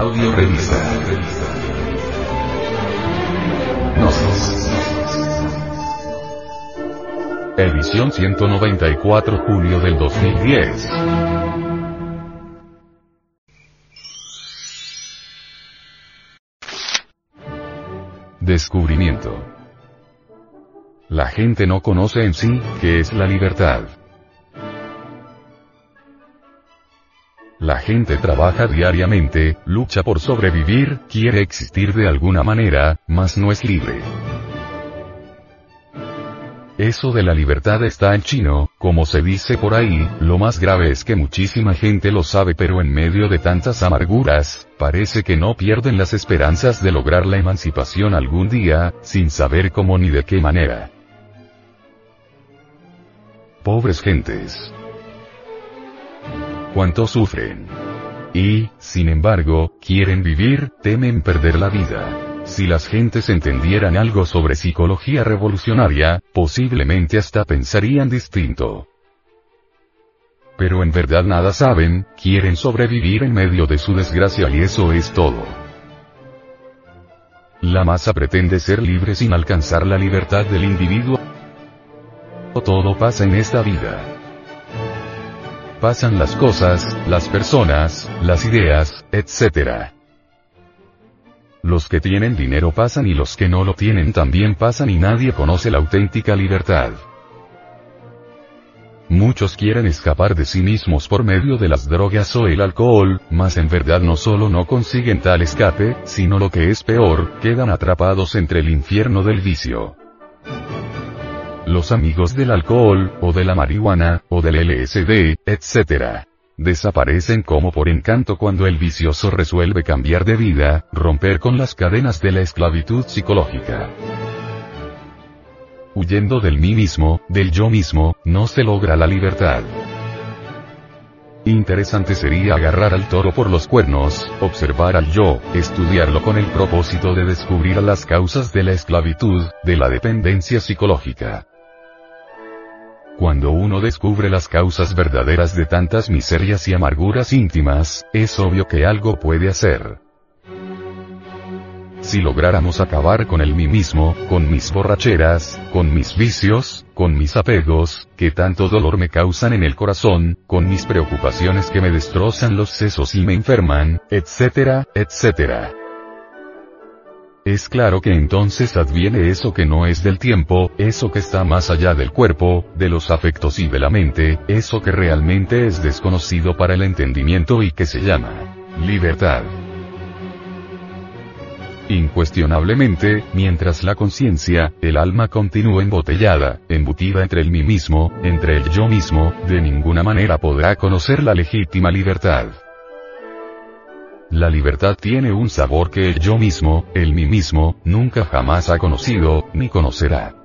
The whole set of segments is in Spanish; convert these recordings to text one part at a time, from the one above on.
Audio revista. Gnosis. Edición 194 julio del 2010. Descubrimiento. La gente no conoce en sí qué es la libertad. La gente trabaja diariamente, lucha por sobrevivir, quiere existir de alguna manera, mas no es libre. Eso de la libertad está en chino, como se dice por ahí, lo más grave es que muchísima gente lo sabe pero en medio de tantas amarguras, parece que no pierden las esperanzas de lograr la emancipación algún día, sin saber cómo ni de qué manera. Pobres gentes. Cuánto sufren. Y, sin embargo, quieren vivir, temen perder la vida. Si las gentes entendieran algo sobre psicología revolucionaria, posiblemente hasta pensarían distinto. Pero en verdad nada saben, quieren sobrevivir en medio de su desgracia y eso es todo. La masa pretende ser libre sin alcanzar la libertad del individuo. Todo pasa en esta vida. Pasan las cosas, las personas, las ideas, etc. Los que tienen dinero pasan y los que no lo tienen también pasan y nadie conoce la auténtica libertad. Muchos quieren escapar de sí mismos por medio de las drogas o el alcohol, mas en verdad no solo no consiguen tal escape, sino lo que es peor, quedan atrapados entre el infierno del vicio. Los amigos del alcohol, o de la marihuana, o del LSD, etc desaparecen como por encanto cuando el vicioso resuelve cambiar de vida, romper con las cadenas de la esclavitud psicológica. Huyendo del mí mismo, del yo mismo, no se logra la libertad. Interesante sería agarrar al toro por los cuernos, observar al yo, estudiarlo con el propósito de descubrir las causas de la esclavitud, de la dependencia psicológica. Cuando uno descubre las causas verdaderas de tantas miserias y amarguras íntimas, es obvio que algo puede hacer. Si lográramos acabar con el mí mismo, con mis borracheras, con mis vicios, con mis apegos, que tanto dolor me causan en el corazón, con mis preocupaciones que me destrozan los sesos y me enferman, etcétera, etcétera. Es claro que entonces adviene eso que no es del tiempo, eso que está más allá del cuerpo, de los afectos y de la mente, eso que realmente es desconocido para el entendimiento y que se llama libertad. Incuestionablemente, mientras la conciencia, el alma continúe embotellada, embutida entre el mí mismo, entre el yo mismo, de ninguna manera podrá conocer la legítima libertad. La libertad tiene un sabor que el yo mismo, el mí mismo, nunca jamás ha conocido, ni conocerá.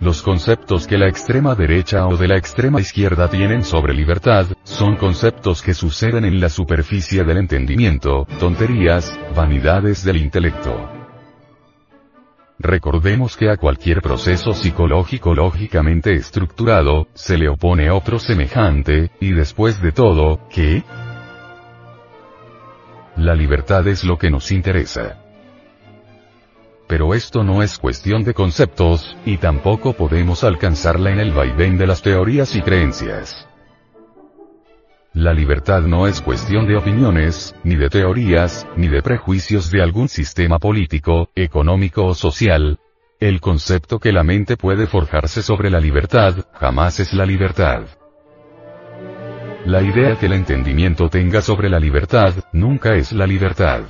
Los conceptos que la extrema derecha o de la extrema izquierda tienen sobre libertad, son conceptos que suceden en la superficie del entendimiento, tonterías, vanidades del intelecto. Recordemos que a cualquier proceso psicológico lógicamente estructurado, se le opone otro semejante, y después de todo, ¿qué? La libertad es lo que nos interesa. Pero esto no es cuestión de conceptos, y tampoco podemos alcanzarla en el vaivén de las teorías y creencias. La libertad no es cuestión de opiniones, ni de teorías, ni de prejuicios de algún sistema político, económico o social. El concepto que la mente puede forjarse sobre la libertad, jamás es la libertad. La idea que el entendimiento tenga sobre la libertad, nunca es la libertad.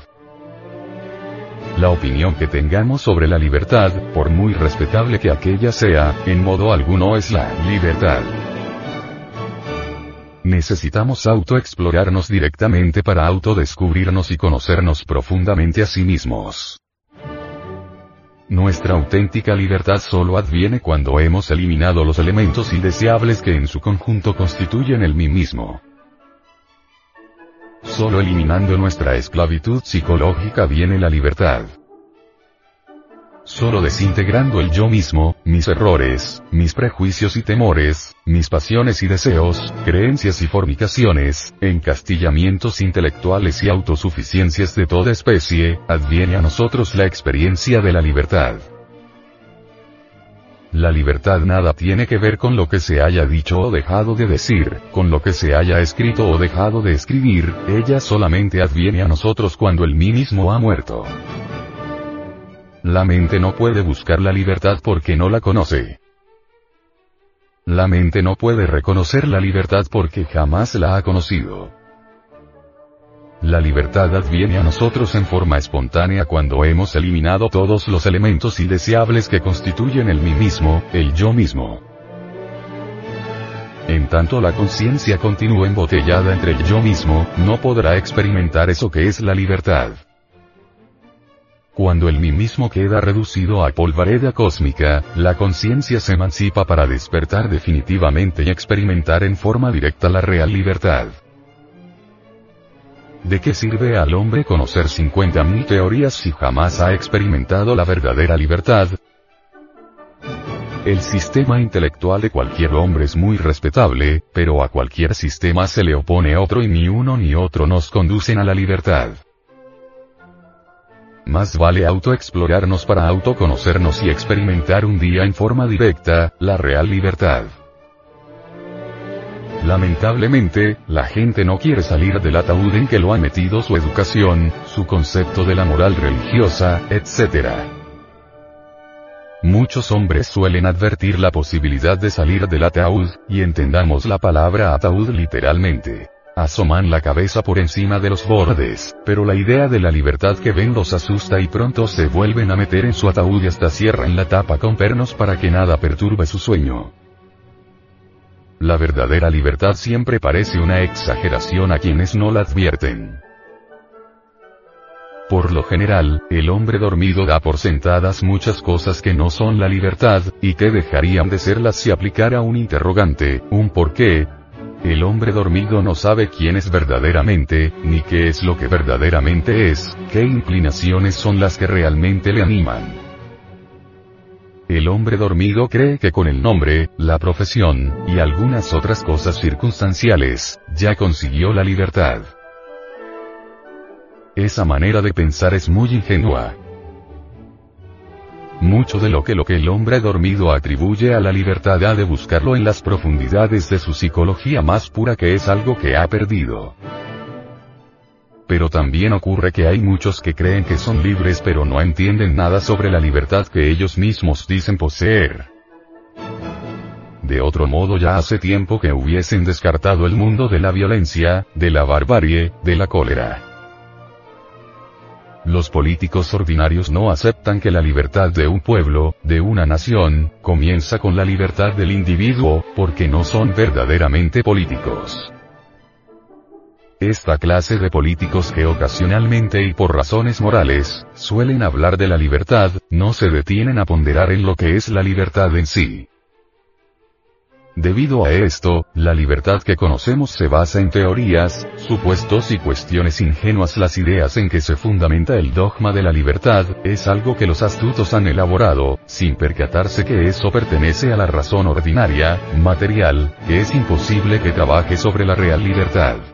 La opinión que tengamos sobre la libertad, por muy respetable que aquella sea, en modo alguno es la libertad. Necesitamos autoexplorarnos directamente para autodescubrirnos y conocernos profundamente a sí mismos. Nuestra auténtica libertad solo adviene cuando hemos eliminado los elementos indeseables que en su conjunto constituyen el mí mismo. Solo eliminando nuestra esclavitud psicológica viene la libertad. Solo desintegrando el yo mismo, mis errores, mis prejuicios y temores, mis pasiones y deseos, creencias y formicaciones, encastillamientos intelectuales y autosuficiencias de toda especie, adviene a nosotros la experiencia de la libertad. La libertad nada tiene que ver con lo que se haya dicho o dejado de decir, con lo que se haya escrito o dejado de escribir, ella solamente adviene a nosotros cuando el mí mismo ha muerto. La mente no puede buscar la libertad porque no la conoce. La mente no puede reconocer la libertad porque jamás la ha conocido. La libertad adviene a nosotros en forma espontánea cuando hemos eliminado todos los elementos indeseables que constituyen el mí mismo, el yo mismo. En tanto la conciencia continúa embotellada entre el yo mismo, no podrá experimentar eso que es la libertad. Cuando el mí mismo queda reducido a polvareda cósmica, la conciencia se emancipa para despertar definitivamente y experimentar en forma directa la real libertad. ¿De qué sirve al hombre conocer 50.000 teorías si jamás ha experimentado la verdadera libertad? El sistema intelectual de cualquier hombre es muy respetable, pero a cualquier sistema se le opone otro y ni uno ni otro nos conducen a la libertad. Más vale autoexplorarnos para autoconocernos y experimentar un día en forma directa, la real libertad. Lamentablemente, la gente no quiere salir del ataúd en que lo ha metido su educación, su concepto de la moral religiosa, etc. Muchos hombres suelen advertir la posibilidad de salir del ataúd, y entendamos la palabra ataúd literalmente. Asoman la cabeza por encima de los bordes, pero la idea de la libertad que ven los asusta y pronto se vuelven a meter en su ataúd y hasta cierran la tapa con pernos para que nada perturbe su sueño. La verdadera libertad siempre parece una exageración a quienes no la advierten. Por lo general, el hombre dormido da por sentadas muchas cosas que no son la libertad, y que dejarían de serlas si aplicara un interrogante, un por qué, el hombre dormido no sabe quién es verdaderamente, ni qué es lo que verdaderamente es, qué inclinaciones son las que realmente le animan. El hombre dormido cree que con el nombre, la profesión, y algunas otras cosas circunstanciales, ya consiguió la libertad. Esa manera de pensar es muy ingenua. Mucho de lo que lo que el hombre dormido atribuye a la libertad ha de buscarlo en las profundidades de su psicología más pura que es algo que ha perdido. Pero también ocurre que hay muchos que creen que son libres pero no entienden nada sobre la libertad que ellos mismos dicen poseer. De otro modo ya hace tiempo que hubiesen descartado el mundo de la violencia, de la barbarie, de la cólera. Los políticos ordinarios no aceptan que la libertad de un pueblo, de una nación, comienza con la libertad del individuo, porque no son verdaderamente políticos. Esta clase de políticos que ocasionalmente y por razones morales, suelen hablar de la libertad, no se detienen a ponderar en lo que es la libertad en sí. Debido a esto, la libertad que conocemos se basa en teorías, supuestos y cuestiones ingenuas. Las ideas en que se fundamenta el dogma de la libertad, es algo que los astutos han elaborado, sin percatarse que eso pertenece a la razón ordinaria, material, que es imposible que trabaje sobre la real libertad.